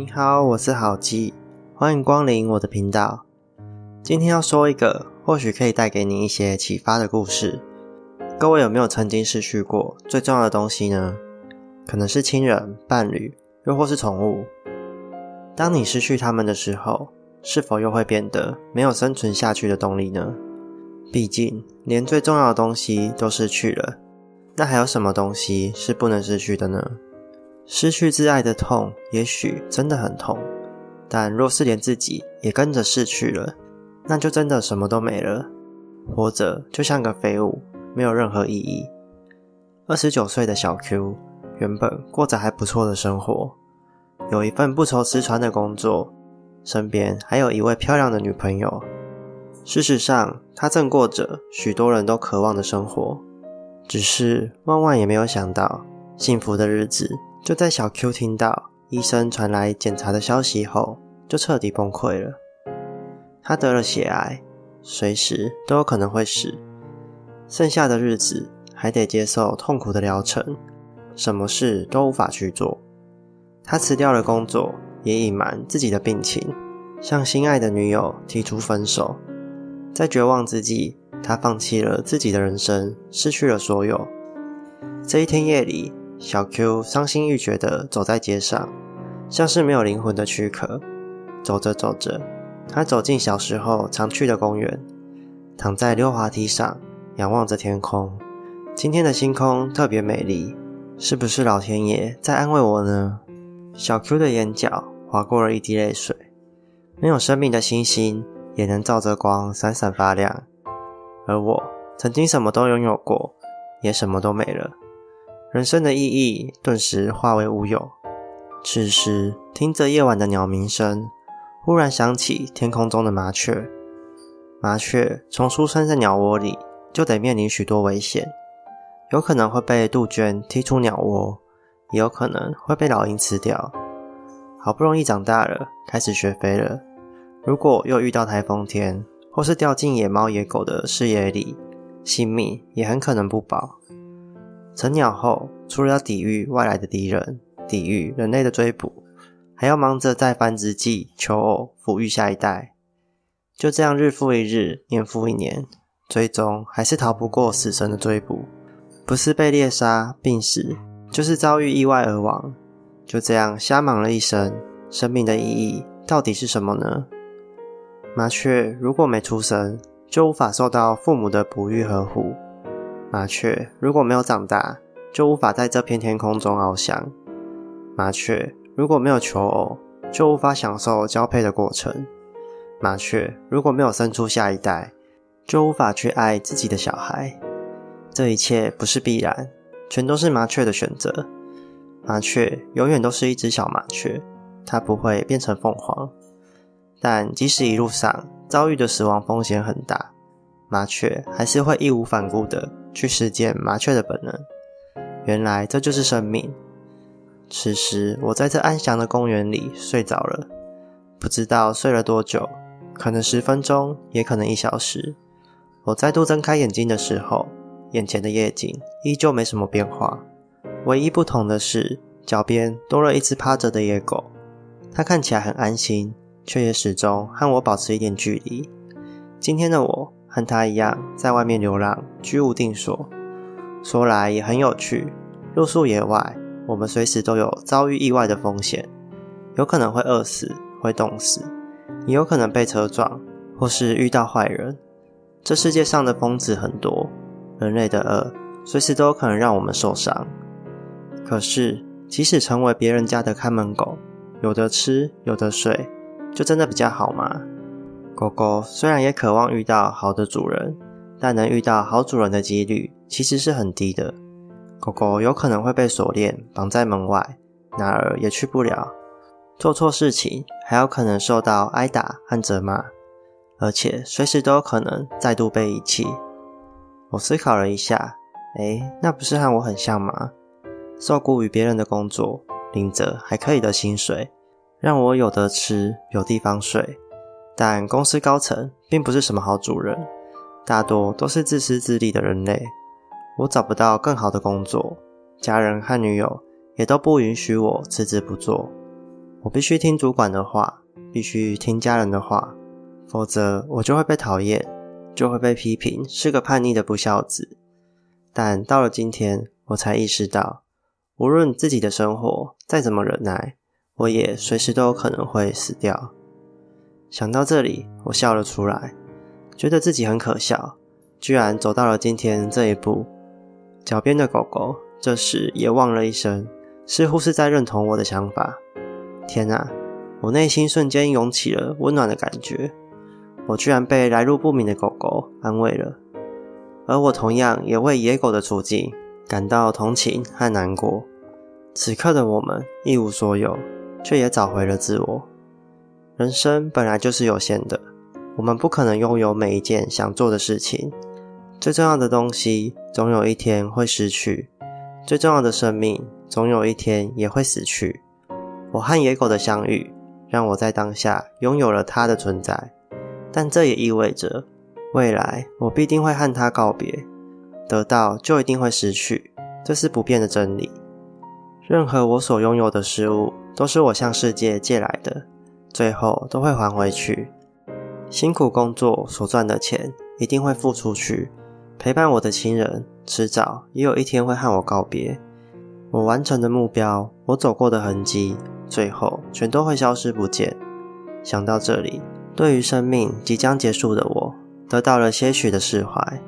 你好，我是好基，欢迎光临我的频道。今天要说一个或许可以带给你一些启发的故事。各位有没有曾经失去过最重要的东西呢？可能是亲人、伴侣，又或是宠物。当你失去他们的时候，是否又会变得没有生存下去的动力呢？毕竟，连最重要的东西都失去了，那还有什么东西是不能失去的呢？失去挚爱的痛，也许真的很痛，但若是连自己也跟着逝去了，那就真的什么都没了。活着就像个废物，没有任何意义。二十九岁的小 Q，原本过着还不错的生活，有一份不愁吃穿的工作，身边还有一位漂亮的女朋友。事实上，他正过着许多人都渴望的生活，只是万万也没有想到，幸福的日子就在小 Q 听到医生传来检查的消息后，就彻底崩溃了。他得了血癌，随时都有可能会死，剩下的日子还得接受痛苦的疗程，什么事都无法去做。他辞掉了工作，也隐瞒自己的病情，向心爱的女友提出分手。在绝望之际，他放弃了自己的人生，失去了所有。这一天夜里，小 Q 伤心欲绝地走在街上，像是没有灵魂的躯壳。走着走着，他走进小时候常去的公园，躺在溜滑梯上，仰望着天空。今天的星空特别美丽，是不是老天爷在安慰我呢？小 Q 的眼角划过了一滴泪水。没有生命的星星。也能照着光闪闪发亮，而我曾经什么都拥有过，也什么都没了，人生的意义顿时化为乌有。此时听着夜晚的鸟鸣声，忽然想起天空中的麻雀。麻雀从出生在鸟窝里，就得面临许多危险，有可能会被杜鹃踢出鸟窝，也有可能会被老鹰吃掉。好不容易长大了，开始学飞了。如果又遇到台风天，或是掉进野猫野狗的视野里，性命也很可能不保。成鸟后，除了要抵御外来的敌人，抵御人类的追捕，还要忙着在繁殖季求偶，抚育下一代。就这样日复一日，年复一年，最终还是逃不过死神的追捕。不是被猎杀病死，就是遭遇意外而亡。就这样瞎忙了一生，生命的意义到底是什么呢？麻雀如果没出生，就无法受到父母的哺育呵护；麻雀如果没有长大，就无法在这片天空中翱翔；麻雀如果没有求偶，就无法享受交配的过程；麻雀如果没有生出下一代，就无法去爱自己的小孩。这一切不是必然，全都是麻雀的选择。麻雀永远都是一只小麻雀，它不会变成凤凰。但即使一路上遭遇的死亡风险很大，麻雀还是会义无反顾的去实践麻雀的本能。原来这就是生命。此时我在这安详的公园里睡着了，不知道睡了多久，可能十分钟，也可能一小时。我再度睁开眼睛的时候，眼前的夜景依旧没什么变化，唯一不同的是脚边多了一只趴着的野狗，它看起来很安心。却也始终和我保持一点距离。今天的我和他一样，在外面流浪，居无定所。说来也很有趣，露宿野外，我们随时都有遭遇意外的风险，有可能会饿死，会冻死，也有可能被车撞，或是遇到坏人。这世界上的疯子很多，人类的恶随时都有可能让我们受伤。可是，即使成为别人家的看门狗，有得吃，有得睡。就真的比较好吗？狗狗虽然也渴望遇到好的主人，但能遇到好主人的几率其实是很低的。狗狗有可能会被锁链绑在门外，哪儿也去不了。做错事情还有可能受到挨打和责骂，而且随时都有可能再度被遗弃。我思考了一下，哎，那不是和我很像吗？受雇于别人的工作，领着还可以的薪水。让我有得吃，有地方睡，但公司高层并不是什么好主人，大多都是自私自利的人类。我找不到更好的工作，家人和女友也都不允许我辞职不做。我必须听主管的话，必须听家人的话，否则我就会被讨厌，就会被批评是个叛逆的不孝子。但到了今天，我才意识到，无论自己的生活再怎么忍耐，我也随时都有可能会死掉。想到这里，我笑了出来，觉得自己很可笑，居然走到了今天这一步。脚边的狗狗这时也汪了一声，似乎是在认同我的想法。天啊，我内心瞬间涌起了温暖的感觉，我居然被来路不明的狗狗安慰了。而我同样也为野狗的处境感到同情和难过。此刻的我们一无所有，却也找回了自我。人生本来就是有限的，我们不可能拥有每一件想做的事情。最重要的东西，总有一天会失去；最重要的生命，总有一天也会死去。我和野狗的相遇，让我在当下拥有了它的存在，但这也意味着。未来我必定会和它告别，得到就一定会失去，这是不变的真理。任何我所拥有的事物，都是我向世界借来的，最后都会还回去。辛苦工作所赚的钱，一定会付出去。陪伴我的亲人，迟早也有一天会和我告别。我完成的目标，我走过的痕迹，最后全都会消失不见。想到这里，对于生命即将结束的我。得到了些许的释怀。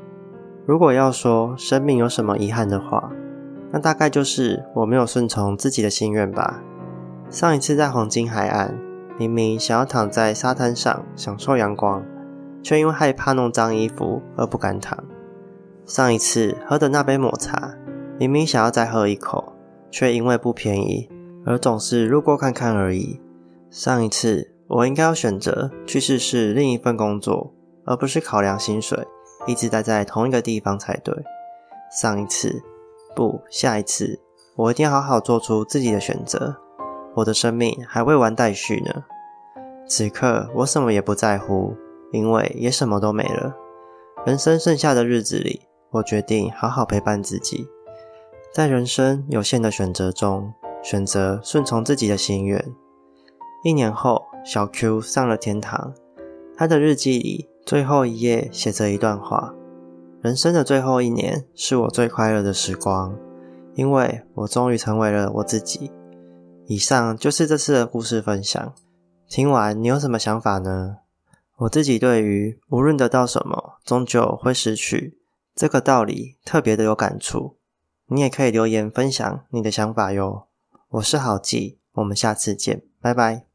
如果要说生命有什么遗憾的话，那大概就是我没有顺从自己的心愿吧。上一次在黄金海岸，明明想要躺在沙滩上享受阳光，却因为害怕弄脏衣服而不敢躺。上一次喝的那杯抹茶，明明想要再喝一口，却因为不便宜而总是路过看看而已。上一次我应该要选择去试试另一份工作。而不是考量薪水，一直待在同一个地方才对。上一次，不，下一次，我一定要好好做出自己的选择。我的生命还未完待续呢。此刻，我什么也不在乎，因为也什么都没了。人生剩下的日子里，我决定好好陪伴自己，在人生有限的选择中，选择顺从自己的心愿。一年后，小 Q 上了天堂，他的日记里。最后一页写着一段话：人生的最后一年是我最快乐的时光，因为我终于成为了我自己。以上就是这次的故事分享。听完你有什么想法呢？我自己对于无论得到什么，终究会失去这个道理特别的有感触。你也可以留言分享你的想法哟。我是郝记，我们下次见，拜拜。